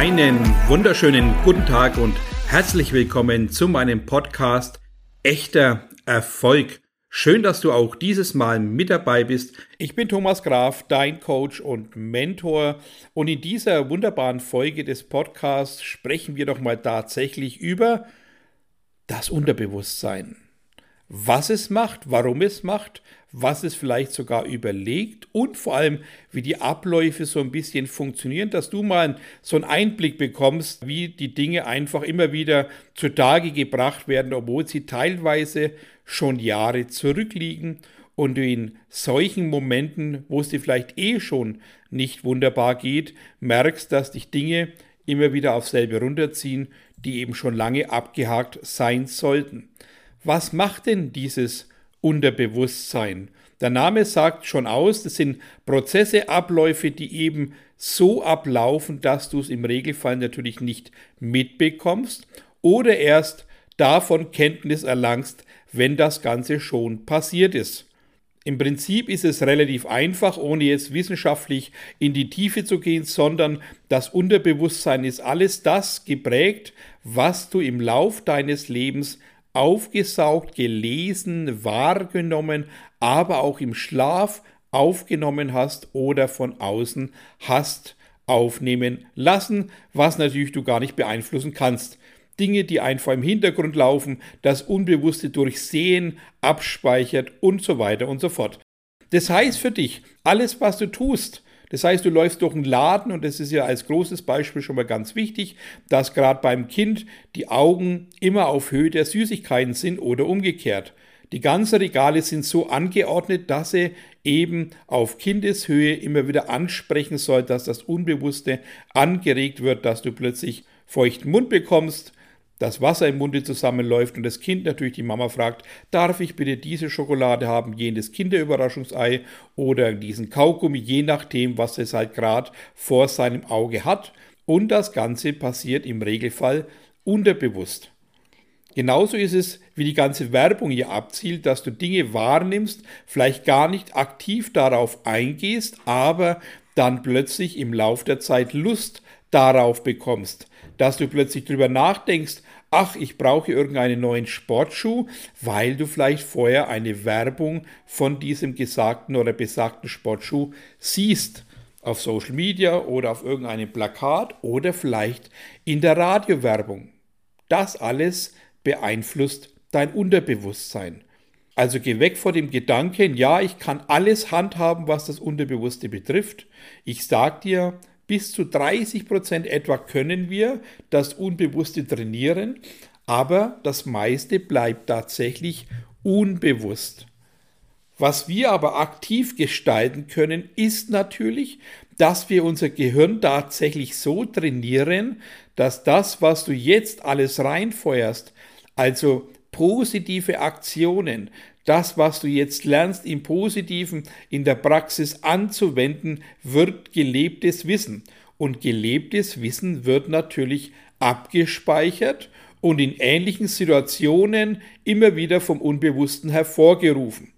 Einen wunderschönen guten Tag und herzlich willkommen zu meinem Podcast Echter Erfolg. Schön, dass du auch dieses Mal mit dabei bist. Ich bin Thomas Graf, dein Coach und Mentor. Und in dieser wunderbaren Folge des Podcasts sprechen wir doch mal tatsächlich über das Unterbewusstsein was es macht, warum es macht, was es vielleicht sogar überlegt und vor allem, wie die Abläufe so ein bisschen funktionieren, dass du mal so einen Einblick bekommst, wie die Dinge einfach immer wieder zutage gebracht werden, obwohl sie teilweise schon Jahre zurückliegen und du in solchen Momenten, wo es dir vielleicht eh schon nicht wunderbar geht, merkst, dass dich Dinge immer wieder aufs selbe runterziehen, die eben schon lange abgehakt sein sollten. Was macht denn dieses Unterbewusstsein? Der Name sagt schon aus, das sind Prozesse, Abläufe, die eben so ablaufen, dass du es im Regelfall natürlich nicht mitbekommst oder erst davon Kenntnis erlangst, wenn das Ganze schon passiert ist. Im Prinzip ist es relativ einfach, ohne jetzt wissenschaftlich in die Tiefe zu gehen, sondern das Unterbewusstsein ist alles das geprägt, was du im Lauf deines Lebens aufgesaugt, gelesen, wahrgenommen, aber auch im Schlaf aufgenommen hast oder von außen hast aufnehmen lassen, was natürlich du gar nicht beeinflussen kannst. Dinge, die einfach im Hintergrund laufen, das Unbewusste durchsehen, abspeichert und so weiter und so fort. Das heißt für dich, alles, was du tust, das heißt, du läufst durch einen Laden und das ist ja als großes Beispiel schon mal ganz wichtig, dass gerade beim Kind die Augen immer auf Höhe der Süßigkeiten sind oder umgekehrt. Die ganzen Regale sind so angeordnet, dass sie eben auf Kindeshöhe immer wieder ansprechen soll, dass das Unbewusste angeregt wird, dass du plötzlich feuchten Mund bekommst, das Wasser im Munde zusammenläuft und das Kind natürlich die Mama fragt, darf ich bitte diese Schokolade haben, jenes Kinderüberraschungsei oder diesen Kaugummi, je nachdem, was es halt gerade vor seinem Auge hat. Und das Ganze passiert im Regelfall unterbewusst. Genauso ist es, wie die ganze Werbung hier abzielt, dass du Dinge wahrnimmst, vielleicht gar nicht aktiv darauf eingehst, aber dann plötzlich im Lauf der Zeit Lust darauf bekommst, dass du plötzlich darüber nachdenkst, ach, ich brauche irgendeinen neuen Sportschuh, weil du vielleicht vorher eine Werbung von diesem gesagten oder besagten Sportschuh siehst. Auf Social Media oder auf irgendeinem Plakat oder vielleicht in der Radiowerbung. Das alles beeinflusst dein Unterbewusstsein. Also geh weg vor dem Gedanken, ja, ich kann alles handhaben, was das Unterbewusste betrifft. Ich sag dir, bis zu 30 Prozent etwa können wir das Unbewusste trainieren, aber das meiste bleibt tatsächlich unbewusst. Was wir aber aktiv gestalten können, ist natürlich, dass wir unser Gehirn tatsächlich so trainieren, dass das, was du jetzt alles reinfeuerst, also positive Aktionen, das, was du jetzt lernst, im Positiven in der Praxis anzuwenden, wird gelebtes Wissen. Und gelebtes Wissen wird natürlich abgespeichert und in ähnlichen Situationen immer wieder vom Unbewussten hervorgerufen.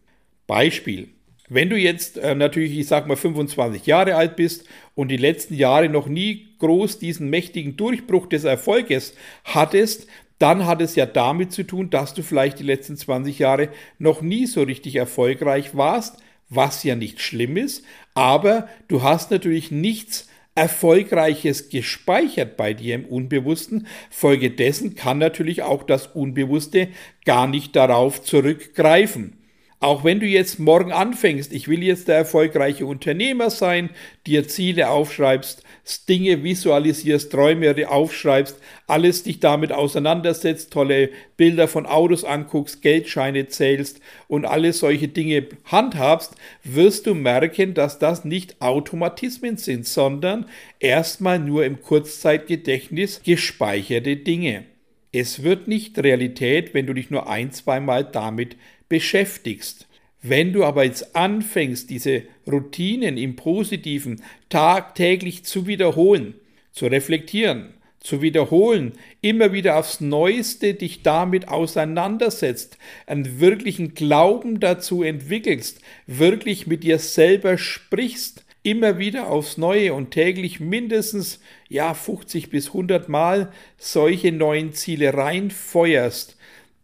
Beispiel. Wenn du jetzt äh, natürlich, ich sag mal, 25 Jahre alt bist und die letzten Jahre noch nie groß diesen mächtigen Durchbruch des Erfolges hattest, dann hat es ja damit zu tun, dass du vielleicht die letzten 20 Jahre noch nie so richtig erfolgreich warst, was ja nicht schlimm ist, aber du hast natürlich nichts Erfolgreiches gespeichert bei dir im Unbewussten. Folgedessen kann natürlich auch das Unbewusste gar nicht darauf zurückgreifen. Auch wenn du jetzt morgen anfängst, ich will jetzt der erfolgreiche Unternehmer sein, dir Ziele aufschreibst, Dinge visualisierst, Träume aufschreibst, alles dich damit auseinandersetzt, tolle Bilder von Autos anguckst, Geldscheine zählst und alle solche Dinge handhabst, wirst du merken, dass das nicht Automatismen sind, sondern erstmal nur im Kurzzeitgedächtnis gespeicherte Dinge. Es wird nicht Realität, wenn du dich nur ein, zweimal damit beschäftigst. Wenn du aber jetzt anfängst, diese Routinen im Positiven tagtäglich zu wiederholen, zu reflektieren, zu wiederholen, immer wieder aufs Neueste dich damit auseinandersetzt, einen wirklichen Glauben dazu entwickelst, wirklich mit dir selber sprichst, immer wieder aufs Neue und täglich mindestens ja 50 bis 100 Mal solche neuen Ziele reinfeuerst,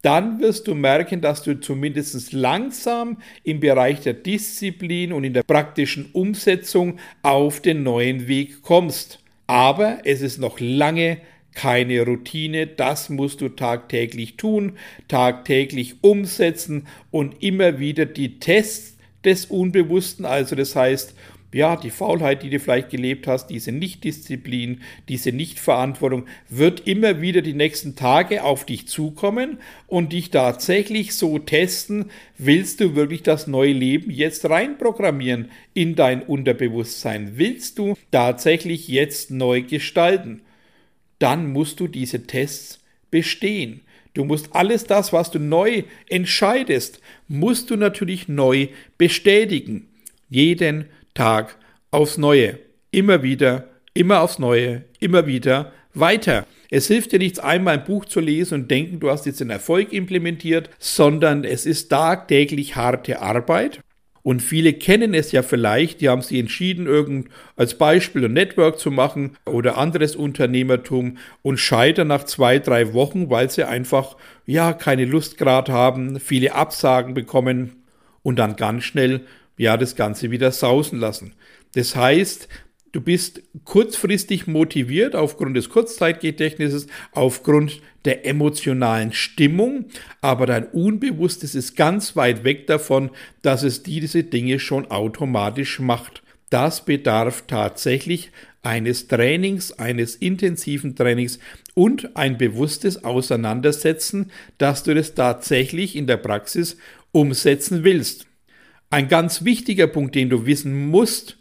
dann wirst du merken, dass du zumindest langsam im Bereich der Disziplin und in der praktischen Umsetzung auf den neuen Weg kommst. Aber es ist noch lange keine Routine, das musst du tagtäglich tun, tagtäglich umsetzen und immer wieder die Tests des Unbewussten, also das heißt, ja, die Faulheit, die du vielleicht gelebt hast, diese Nichtdisziplin, diese Nichtverantwortung, wird immer wieder die nächsten Tage auf dich zukommen und dich tatsächlich so testen, willst du wirklich das neue Leben jetzt reinprogrammieren in dein Unterbewusstsein? Willst du tatsächlich jetzt neu gestalten? Dann musst du diese Tests bestehen. Du musst alles das, was du neu entscheidest, musst du natürlich neu bestätigen. Jeden Tag aufs Neue. Immer wieder, immer aufs Neue, immer wieder weiter. Es hilft dir nichts, einmal ein Buch zu lesen und denken, du hast jetzt den Erfolg implementiert, sondern es ist tagtäglich harte Arbeit. Und viele kennen es ja vielleicht, die haben sich entschieden, irgend als Beispiel ein Network zu machen oder anderes Unternehmertum und scheitern nach zwei, drei Wochen, weil sie einfach ja keine Lust gerade haben, viele Absagen bekommen und dann ganz schnell ja das Ganze wieder sausen lassen. Das heißt, du bist kurzfristig motiviert aufgrund des Kurzzeitgedächtnisses, aufgrund der emotionalen Stimmung, aber dein Unbewusstes ist ganz weit weg davon, dass es diese Dinge schon automatisch macht. Das bedarf tatsächlich eines Trainings, eines intensiven Trainings und ein bewusstes Auseinandersetzen, dass du das tatsächlich in der Praxis umsetzen willst. Ein ganz wichtiger Punkt, den du wissen musst,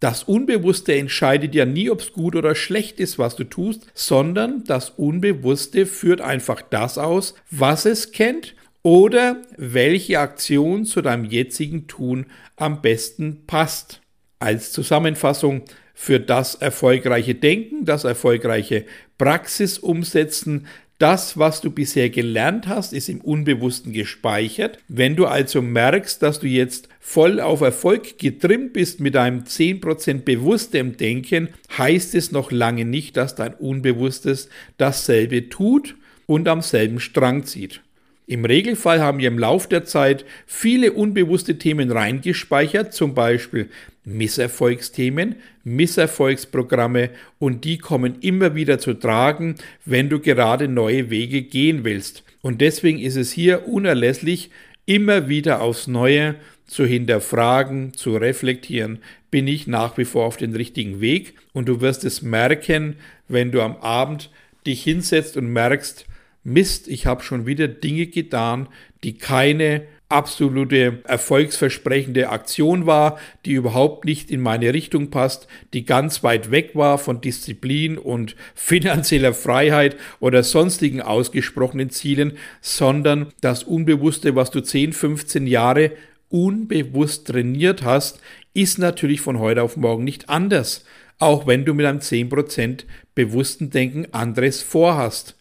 das Unbewusste entscheidet ja nie, ob es gut oder schlecht ist, was du tust, sondern das Unbewusste führt einfach das aus, was es kennt oder welche Aktion zu deinem jetzigen Tun am besten passt. Als Zusammenfassung für das erfolgreiche Denken, das erfolgreiche Praxis umsetzen, das, was du bisher gelernt hast, ist im Unbewussten gespeichert. Wenn du also merkst, dass du jetzt voll auf Erfolg getrimmt bist mit einem 10% bewusstem Denken, heißt es noch lange nicht, dass dein Unbewusstes dasselbe tut und am selben Strang zieht. Im Regelfall haben wir im Lauf der Zeit viele unbewusste Themen reingespeichert, zum Beispiel Misserfolgsthemen, Misserfolgsprogramme und die kommen immer wieder zu tragen, wenn du gerade neue Wege gehen willst. Und deswegen ist es hier unerlässlich, immer wieder aufs Neue zu hinterfragen, zu reflektieren, bin ich nach wie vor auf den richtigen Weg und du wirst es merken, wenn du am Abend dich hinsetzt und merkst, Mist, ich habe schon wieder Dinge getan, die keine absolute erfolgsversprechende Aktion war, die überhaupt nicht in meine Richtung passt, die ganz weit weg war von Disziplin und finanzieller Freiheit oder sonstigen ausgesprochenen Zielen, sondern das Unbewusste, was du 10, 15 Jahre unbewusst trainiert hast, ist natürlich von heute auf morgen nicht anders, auch wenn du mit einem 10% bewussten Denken anderes vorhast.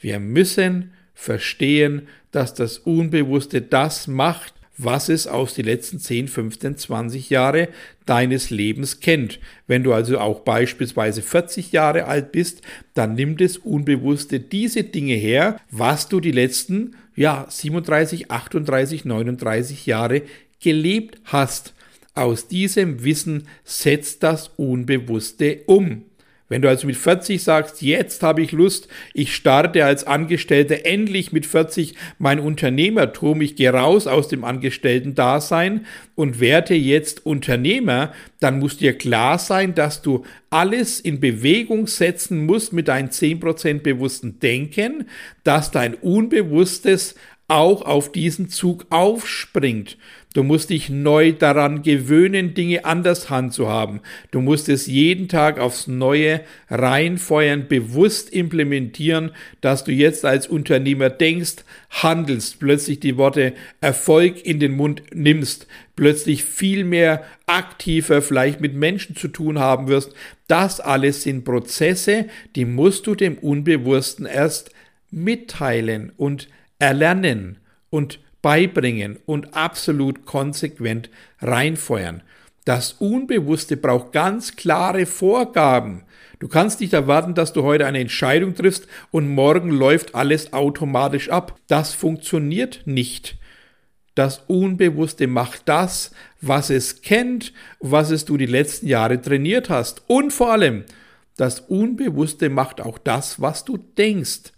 Wir müssen verstehen, dass das Unbewusste das macht, was es aus die letzten 10, 15, 20 Jahre deines Lebens kennt. Wenn du also auch beispielsweise 40 Jahre alt bist, dann nimmt es Unbewusste diese Dinge her, was du die letzten ja, 37, 38, 39 Jahre gelebt hast. Aus diesem Wissen setzt das Unbewusste um. Wenn du also mit 40 sagst, jetzt habe ich Lust, ich starte als Angestellter endlich mit 40 mein Unternehmertum, ich gehe raus aus dem Angestellten-Dasein und werde jetzt Unternehmer, dann muss dir klar sein, dass du alles in Bewegung setzen musst mit deinem 10% bewussten Denken, dass dein Unbewusstes auch auf diesen Zug aufspringt. Du musst dich neu daran gewöhnen, Dinge anders handzuhaben. Du musst es jeden Tag aufs Neue reinfeuern, bewusst implementieren, dass du jetzt als Unternehmer denkst, handelst, plötzlich die Worte Erfolg in den Mund nimmst, plötzlich viel mehr aktiver vielleicht mit Menschen zu tun haben wirst. Das alles sind Prozesse, die musst du dem Unbewussten erst mitteilen und erlernen und beibringen und absolut konsequent reinfeuern. Das Unbewusste braucht ganz klare Vorgaben. Du kannst nicht erwarten, dass du heute eine Entscheidung triffst und morgen läuft alles automatisch ab. Das funktioniert nicht. Das Unbewusste macht das, was es kennt, was es du die letzten Jahre trainiert hast. Und vor allem, das Unbewusste macht auch das, was du denkst.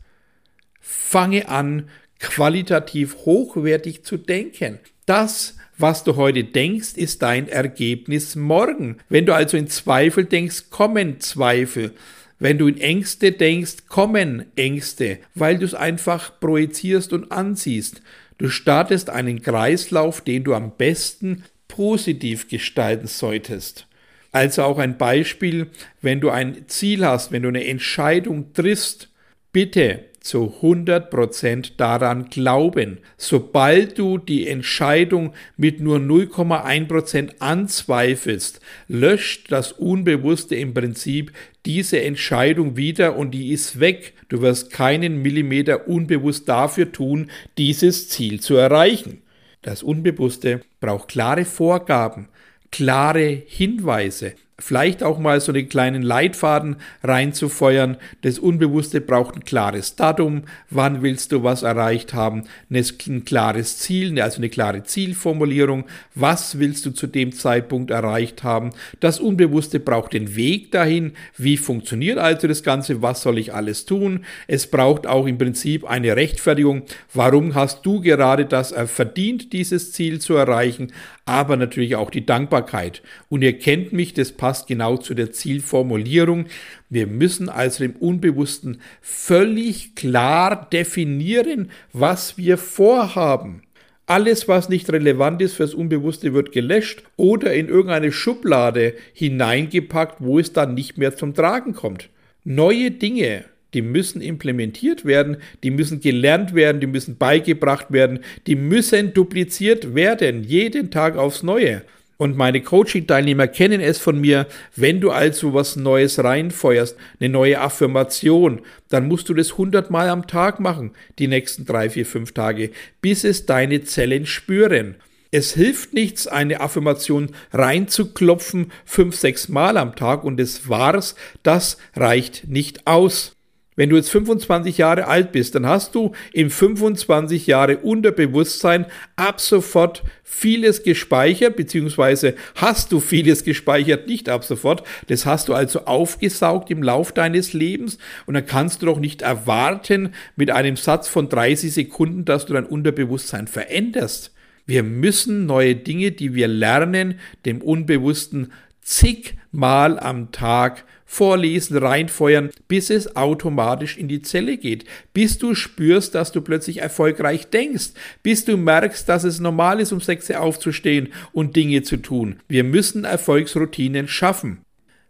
Fange an, qualitativ hochwertig zu denken. Das, was du heute denkst, ist dein Ergebnis morgen. Wenn du also in Zweifel denkst, kommen Zweifel. Wenn du in Ängste denkst, kommen Ängste, weil du es einfach projizierst und anziehst. Du startest einen Kreislauf, den du am besten positiv gestalten solltest. Also auch ein Beispiel, wenn du ein Ziel hast, wenn du eine Entscheidung triffst, bitte zu 100% daran glauben. Sobald du die Entscheidung mit nur 0,1% anzweifelst, löscht das Unbewusste im Prinzip diese Entscheidung wieder und die ist weg. Du wirst keinen Millimeter unbewusst dafür tun, dieses Ziel zu erreichen. Das Unbewusste braucht klare Vorgaben, klare Hinweise vielleicht auch mal so einen kleinen Leitfaden reinzufeuern. Das Unbewusste braucht ein klares Datum. Wann willst du was erreicht haben? Ein klares Ziel, also eine klare Zielformulierung. Was willst du zu dem Zeitpunkt erreicht haben? Das Unbewusste braucht den Weg dahin. Wie funktioniert also das Ganze? Was soll ich alles tun? Es braucht auch im Prinzip eine Rechtfertigung. Warum hast du gerade das verdient, dieses Ziel zu erreichen? Aber natürlich auch die Dankbarkeit. Und ihr kennt mich, das passt passt genau zu der Zielformulierung. Wir müssen also im Unbewussten völlig klar definieren, was wir vorhaben. Alles, was nicht relevant ist fürs Unbewusste, wird gelöscht oder in irgendeine Schublade hineingepackt, wo es dann nicht mehr zum Tragen kommt. Neue Dinge, die müssen implementiert werden, die müssen gelernt werden, die müssen beigebracht werden, die müssen dupliziert werden, jeden Tag aufs Neue. Und meine Coaching-Teilnehmer kennen es von mir, wenn du also was Neues reinfeuerst, eine neue Affirmation, dann musst du das hundertmal am Tag machen, die nächsten drei, vier, fünf Tage, bis es deine Zellen spüren. Es hilft nichts, eine Affirmation reinzuklopfen, fünf, sechs Mal am Tag und es war's, das reicht nicht aus. Wenn du jetzt 25 Jahre alt bist, dann hast du im 25 Jahre Unterbewusstsein ab sofort vieles gespeichert, beziehungsweise hast du vieles gespeichert, nicht ab sofort. Das hast du also aufgesaugt im Lauf deines Lebens und dann kannst du doch nicht erwarten mit einem Satz von 30 Sekunden, dass du dein Unterbewusstsein veränderst. Wir müssen neue Dinge, die wir lernen, dem Unbewussten zigmal am Tag vorlesen, reinfeuern, bis es automatisch in die Zelle geht, bis du spürst, dass du plötzlich erfolgreich denkst, bis du merkst, dass es normal ist, um 6 Uhr aufzustehen und Dinge zu tun. Wir müssen Erfolgsroutinen schaffen.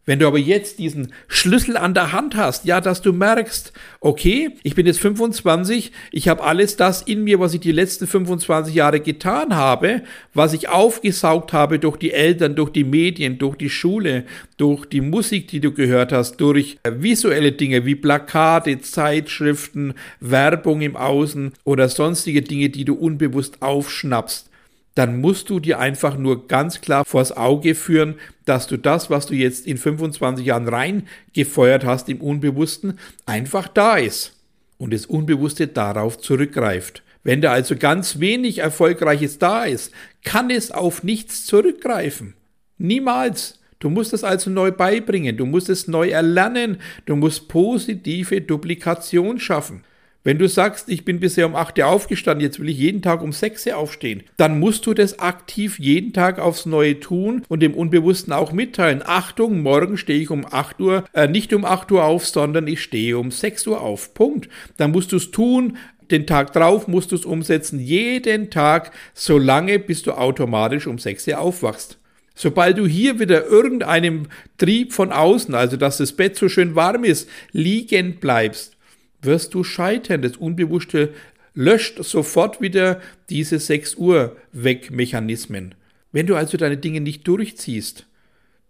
Wenn du aber jetzt diesen Schlüssel an der Hand hast, ja, dass du merkst, okay, ich bin jetzt 25, ich habe alles das in mir, was ich die letzten 25 Jahre getan habe, was ich aufgesaugt habe durch die Eltern, durch die Medien, durch die Schule, durch die Musik, die du gehört hast, durch visuelle Dinge wie Plakate, Zeitschriften, Werbung im Außen oder sonstige Dinge, die du unbewusst aufschnappst dann musst du dir einfach nur ganz klar vors Auge führen, dass du das, was du jetzt in 25 Jahren reingefeuert hast im Unbewussten, einfach da ist und das Unbewusste darauf zurückgreift. Wenn da also ganz wenig Erfolgreiches da ist, kann es auf nichts zurückgreifen. Niemals. Du musst es also neu beibringen, du musst es neu erlernen, du musst positive Duplikation schaffen. Wenn du sagst, ich bin bisher um 8 Uhr aufgestanden, jetzt will ich jeden Tag um 6 Uhr aufstehen, dann musst du das aktiv jeden Tag aufs Neue tun und dem Unbewussten auch mitteilen. Achtung, morgen stehe ich um 8 Uhr, äh, nicht um 8 Uhr auf, sondern ich stehe um 6 Uhr auf. Punkt. Dann musst du es tun, den Tag drauf musst du es umsetzen, jeden Tag, so lange, bis du automatisch um 6 Uhr aufwachst. Sobald du hier wieder irgendeinem Trieb von außen, also dass das Bett so schön warm ist, liegen bleibst, wirst du scheitern. Das Unbewusste löscht sofort wieder diese 6 Uhr Wegmechanismen. Wenn du also deine Dinge nicht durchziehst,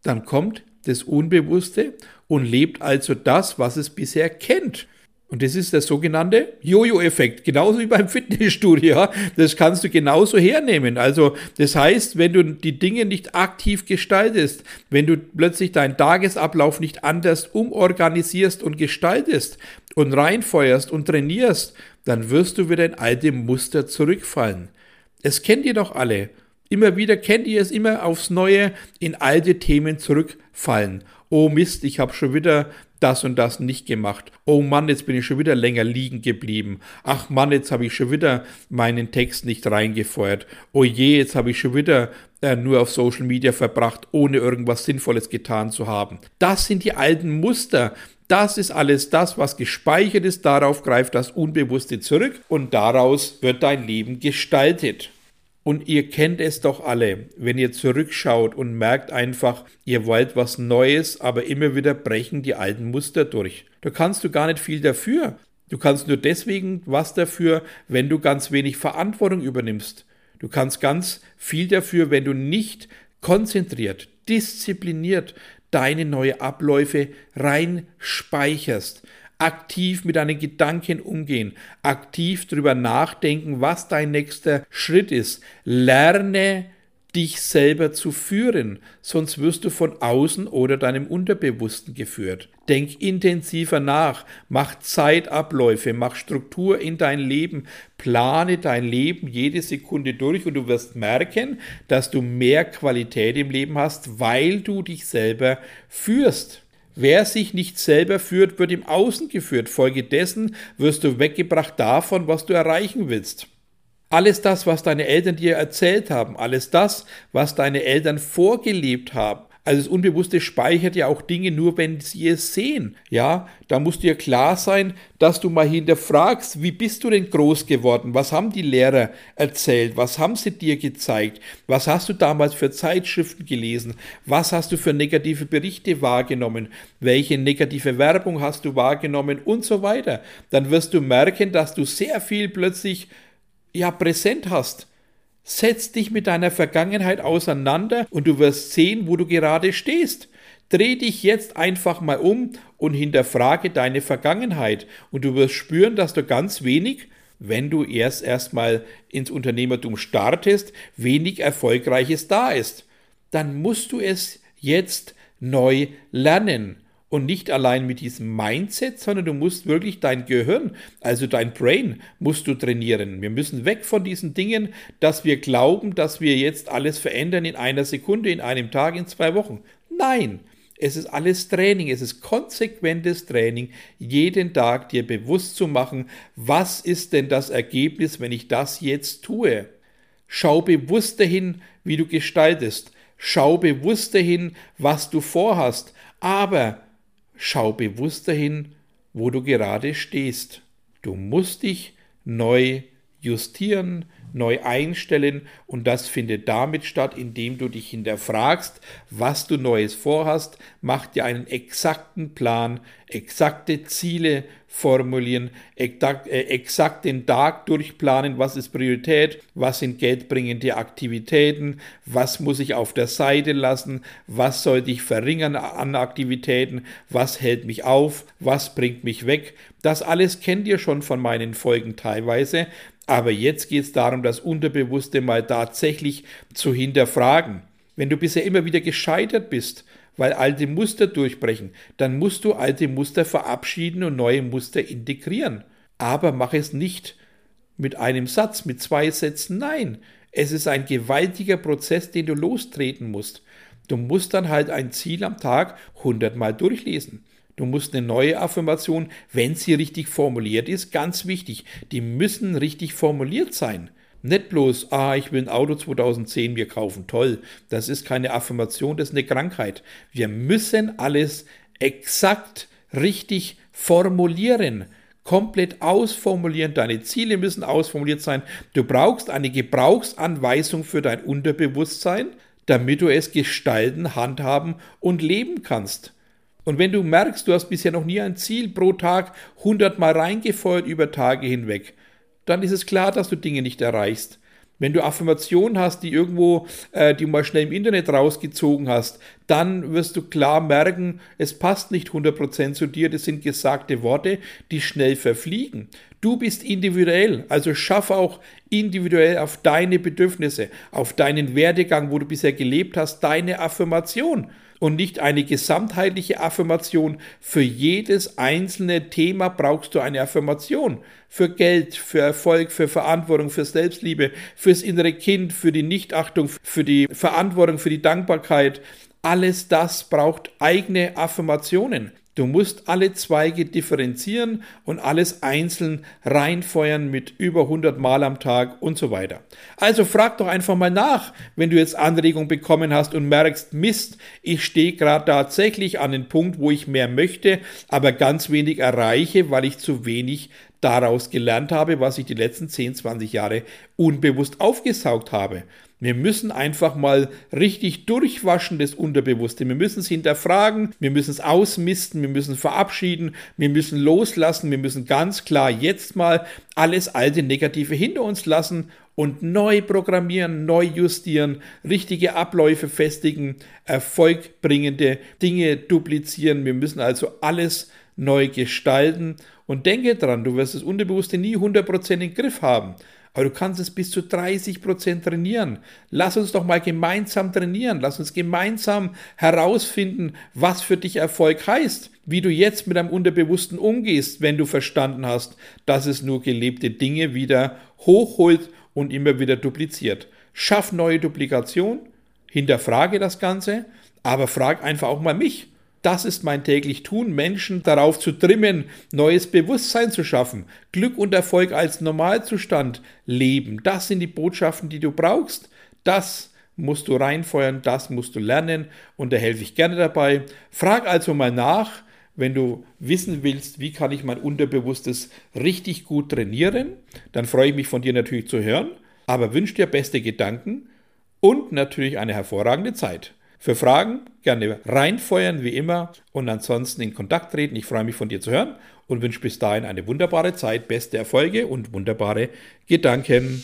dann kommt das Unbewusste und lebt also das, was es bisher kennt. Und das ist der sogenannte Jojo-Effekt, genauso wie beim Fitnessstudio. Das kannst du genauso hernehmen. Also das heißt, wenn du die Dinge nicht aktiv gestaltest, wenn du plötzlich deinen Tagesablauf nicht anders umorganisierst und gestaltest und reinfeuerst und trainierst, dann wirst du wieder in alte Muster zurückfallen. Es kennt ihr doch alle. Immer wieder kennt ihr es immer aufs Neue in alte Themen zurückfallen. Oh Mist, ich habe schon wieder das und das nicht gemacht. Oh Mann, jetzt bin ich schon wieder länger liegen geblieben. Ach Mann, jetzt habe ich schon wieder meinen Text nicht reingefeuert. Oh je, jetzt habe ich schon wieder äh, nur auf Social Media verbracht, ohne irgendwas Sinnvolles getan zu haben. Das sind die alten Muster. Das ist alles das, was gespeichert ist. Darauf greift das Unbewusste zurück und daraus wird dein Leben gestaltet. Und ihr kennt es doch alle, wenn ihr zurückschaut und merkt einfach, ihr wollt was Neues, aber immer wieder brechen die alten Muster durch. Da kannst du gar nicht viel dafür. Du kannst nur deswegen was dafür, wenn du ganz wenig Verantwortung übernimmst. Du kannst ganz viel dafür, wenn du nicht konzentriert, diszipliniert deine neue Abläufe rein speicherst, aktiv mit deinen Gedanken umgehen, aktiv darüber nachdenken, was dein nächster Schritt ist. Lerne dich selber zu führen, sonst wirst du von außen oder deinem Unterbewussten geführt. Denk intensiver nach, mach Zeitabläufe, mach Struktur in dein Leben, plane dein Leben jede Sekunde durch und du wirst merken, dass du mehr Qualität im Leben hast, weil du dich selber führst. Wer sich nicht selber führt, wird im Außen geführt. Folgedessen wirst du weggebracht davon, was du erreichen willst. Alles das, was deine Eltern dir erzählt haben, alles das, was deine Eltern vorgelebt haben, also das Unbewusste speichert ja auch Dinge nur, wenn sie es sehen. Ja, da musst dir klar sein, dass du mal hinterfragst, wie bist du denn groß geworden? Was haben die Lehrer erzählt? Was haben sie dir gezeigt? Was hast du damals für Zeitschriften gelesen? Was hast du für negative Berichte wahrgenommen? Welche negative Werbung hast du wahrgenommen? Und so weiter. Dann wirst du merken, dass du sehr viel plötzlich ja präsent hast. Setz dich mit deiner Vergangenheit auseinander und du wirst sehen, wo du gerade stehst. Dreh dich jetzt einfach mal um und hinterfrage deine Vergangenheit und du wirst spüren, dass du ganz wenig, wenn du erst erstmal ins Unternehmertum startest, wenig Erfolgreiches da ist. Dann musst du es jetzt neu lernen und nicht allein mit diesem Mindset, sondern du musst wirklich dein Gehirn, also dein Brain, musst du trainieren. Wir müssen weg von diesen Dingen, dass wir glauben, dass wir jetzt alles verändern in einer Sekunde, in einem Tag, in zwei Wochen. Nein, es ist alles Training, es ist konsequentes Training, jeden Tag dir bewusst zu machen, was ist denn das Ergebnis, wenn ich das jetzt tue. Schau bewusst dahin, wie du gestaltest. Schau bewusst dahin, was du vorhast. Aber schau bewusst dahin, wo du gerade stehst. Du musst dich neu justieren, neu einstellen und das findet damit statt, indem du dich hinterfragst, was du Neues vorhast, mach dir einen exakten Plan, exakte Ziele formulieren, exakt, äh, exakt den Tag durchplanen, was ist Priorität, was sind geldbringende Aktivitäten, was muss ich auf der Seite lassen, was sollte ich verringern an Aktivitäten, was hält mich auf, was bringt mich weg. Das alles kennt ihr schon von meinen Folgen teilweise. Aber jetzt geht es darum, das Unterbewusste mal tatsächlich zu hinterfragen. Wenn du bisher immer wieder gescheitert bist, weil alte Muster durchbrechen, dann musst du alte Muster verabschieden und neue Muster integrieren. Aber mach es nicht mit einem Satz, mit zwei Sätzen. Nein, es ist ein gewaltiger Prozess, den du lostreten musst. Du musst dann halt ein Ziel am Tag hundertmal durchlesen. Du musst eine neue Affirmation, wenn sie richtig formuliert ist, ganz wichtig, die müssen richtig formuliert sein. Nicht bloß, ah, ich will ein Auto 2010 mir kaufen, toll. Das ist keine Affirmation, das ist eine Krankheit. Wir müssen alles exakt richtig formulieren komplett ausformulieren. Deine Ziele müssen ausformuliert sein. Du brauchst eine Gebrauchsanweisung für dein Unterbewusstsein, damit du es gestalten, handhaben und leben kannst. Und wenn du merkst, du hast bisher noch nie ein Ziel pro Tag 100 Mal reingefeuert über Tage hinweg, dann ist es klar, dass du Dinge nicht erreichst. Wenn du Affirmationen hast, die irgendwo, äh, die du mal schnell im Internet rausgezogen hast, dann wirst du klar merken, es passt nicht 100% zu dir. Das sind gesagte Worte, die schnell verfliegen. Du bist individuell, also schaff auch individuell auf deine Bedürfnisse, auf deinen Werdegang, wo du bisher gelebt hast, deine Affirmation und nicht eine gesamtheitliche Affirmation. Für jedes einzelne Thema brauchst du eine Affirmation. Für Geld, für Erfolg, für Verantwortung, für Selbstliebe, fürs innere Kind, für die Nichtachtung, für die Verantwortung, für die Dankbarkeit. Alles das braucht eigene Affirmationen. Du musst alle Zweige differenzieren und alles einzeln reinfeuern mit über 100 Mal am Tag und so weiter. Also frag doch einfach mal nach, wenn du jetzt Anregung bekommen hast und merkst, Mist, ich stehe gerade tatsächlich an den Punkt, wo ich mehr möchte, aber ganz wenig erreiche, weil ich zu wenig daraus gelernt habe, was ich die letzten 10, 20 Jahre unbewusst aufgesaugt habe. Wir müssen einfach mal richtig durchwaschen, das Unterbewusste. Wir müssen es hinterfragen, wir müssen es ausmisten, wir müssen verabschieden, wir müssen loslassen, wir müssen ganz klar jetzt mal alles alte Negative hinter uns lassen und neu programmieren, neu justieren, richtige Abläufe festigen, erfolgbringende Dinge duplizieren. Wir müssen also alles neu gestalten und denke dran, du wirst das Unterbewusste nie 100% im Griff haben. Aber du kannst es bis zu 30 Prozent trainieren. Lass uns doch mal gemeinsam trainieren. Lass uns gemeinsam herausfinden, was für dich Erfolg heißt. Wie du jetzt mit deinem Unterbewussten umgehst, wenn du verstanden hast, dass es nur gelebte Dinge wieder hochholt und immer wieder dupliziert. Schaff neue Duplikation, hinterfrage das Ganze, aber frag einfach auch mal mich. Das ist mein täglich Tun, Menschen darauf zu trimmen, neues Bewusstsein zu schaffen, Glück und Erfolg als Normalzustand leben. Das sind die Botschaften, die du brauchst. Das musst du reinfeuern, das musst du lernen und da helfe ich gerne dabei. Frag also mal nach, wenn du wissen willst, wie kann ich mein Unterbewusstes richtig gut trainieren, dann freue ich mich von dir natürlich zu hören, aber wünsche dir beste Gedanken und natürlich eine hervorragende Zeit. Für Fragen gerne reinfeuern wie immer und ansonsten in Kontakt treten. Ich freue mich von dir zu hören und wünsche bis dahin eine wunderbare Zeit, beste Erfolge und wunderbare Gedanken.